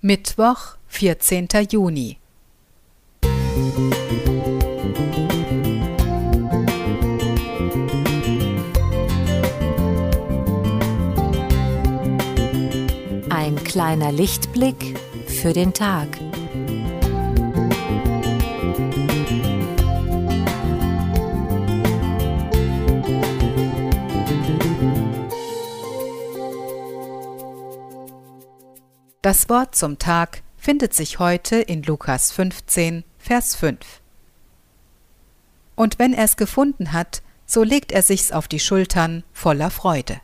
Mittwoch, 14. Juni. Ein kleiner Lichtblick für den Tag. Das Wort zum Tag findet sich heute in Lukas 15, Vers 5. Und wenn er es gefunden hat, so legt er sich's auf die Schultern voller Freude.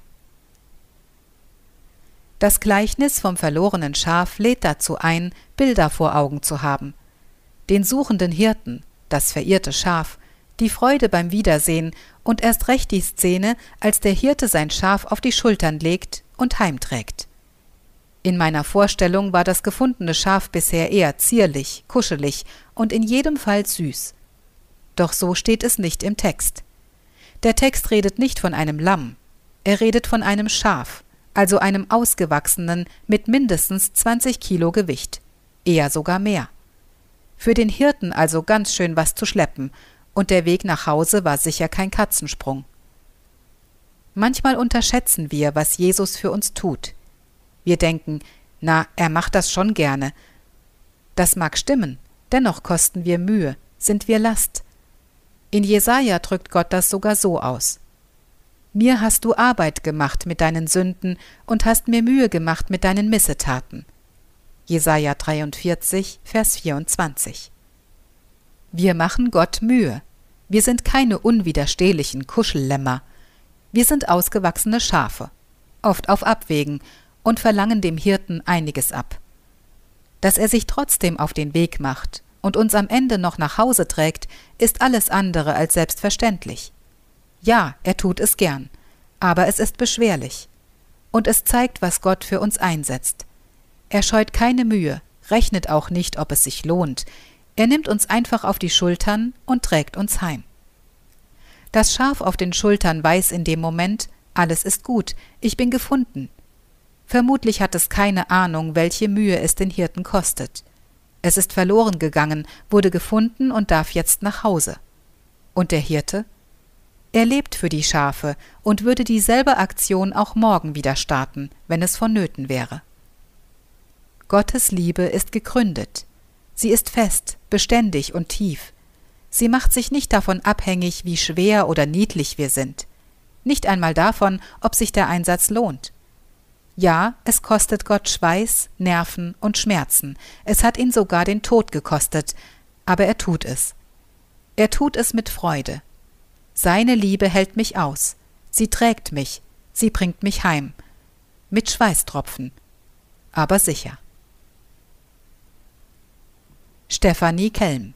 Das Gleichnis vom verlorenen Schaf lädt dazu ein, Bilder vor Augen zu haben. Den suchenden Hirten, das verirrte Schaf, die Freude beim Wiedersehen und erst recht die Szene, als der Hirte sein Schaf auf die Schultern legt und heimträgt. In meiner Vorstellung war das gefundene Schaf bisher eher zierlich, kuschelig und in jedem Fall süß. Doch so steht es nicht im Text. Der Text redet nicht von einem Lamm, er redet von einem Schaf, also einem ausgewachsenen mit mindestens 20 Kilo Gewicht, eher sogar mehr. Für den Hirten also ganz schön was zu schleppen, und der Weg nach Hause war sicher kein Katzensprung. Manchmal unterschätzen wir, was Jesus für uns tut. Wir denken, na, er macht das schon gerne. Das mag stimmen, dennoch kosten wir Mühe, sind wir Last. In Jesaja drückt Gott das sogar so aus. Mir hast du Arbeit gemacht mit deinen Sünden und hast mir Mühe gemacht mit deinen Missetaten. Jesaja 43, Vers 24. Wir machen Gott Mühe. Wir sind keine unwiderstehlichen Kuschellämmer. Wir sind ausgewachsene Schafe, oft auf Abwägen und verlangen dem Hirten einiges ab. Dass er sich trotzdem auf den Weg macht und uns am Ende noch nach Hause trägt, ist alles andere als selbstverständlich. Ja, er tut es gern, aber es ist beschwerlich. Und es zeigt, was Gott für uns einsetzt. Er scheut keine Mühe, rechnet auch nicht, ob es sich lohnt. Er nimmt uns einfach auf die Schultern und trägt uns heim. Das Schaf auf den Schultern weiß in dem Moment, alles ist gut, ich bin gefunden, Vermutlich hat es keine Ahnung, welche Mühe es den Hirten kostet. Es ist verloren gegangen, wurde gefunden und darf jetzt nach Hause. Und der Hirte? Er lebt für die Schafe und würde dieselbe Aktion auch morgen wieder starten, wenn es vonnöten wäre. Gottes Liebe ist gegründet. Sie ist fest, beständig und tief. Sie macht sich nicht davon abhängig, wie schwer oder niedlich wir sind. Nicht einmal davon, ob sich der Einsatz lohnt. Ja, es kostet Gott Schweiß, Nerven und Schmerzen, es hat ihn sogar den Tod gekostet, aber er tut es. Er tut es mit Freude. Seine Liebe hält mich aus, sie trägt mich, sie bringt mich heim. Mit Schweißtropfen, aber sicher. Stefanie Kelm